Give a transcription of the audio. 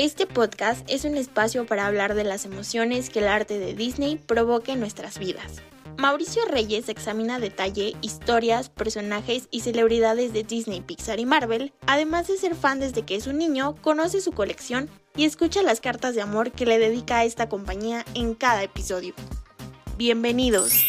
Este podcast es un espacio para hablar de las emociones que el arte de Disney provoca en nuestras vidas. Mauricio Reyes examina a detalle historias, personajes y celebridades de Disney, Pixar y Marvel, además de ser fan desde que es un niño, conoce su colección y escucha las cartas de amor que le dedica a esta compañía en cada episodio. Bienvenidos.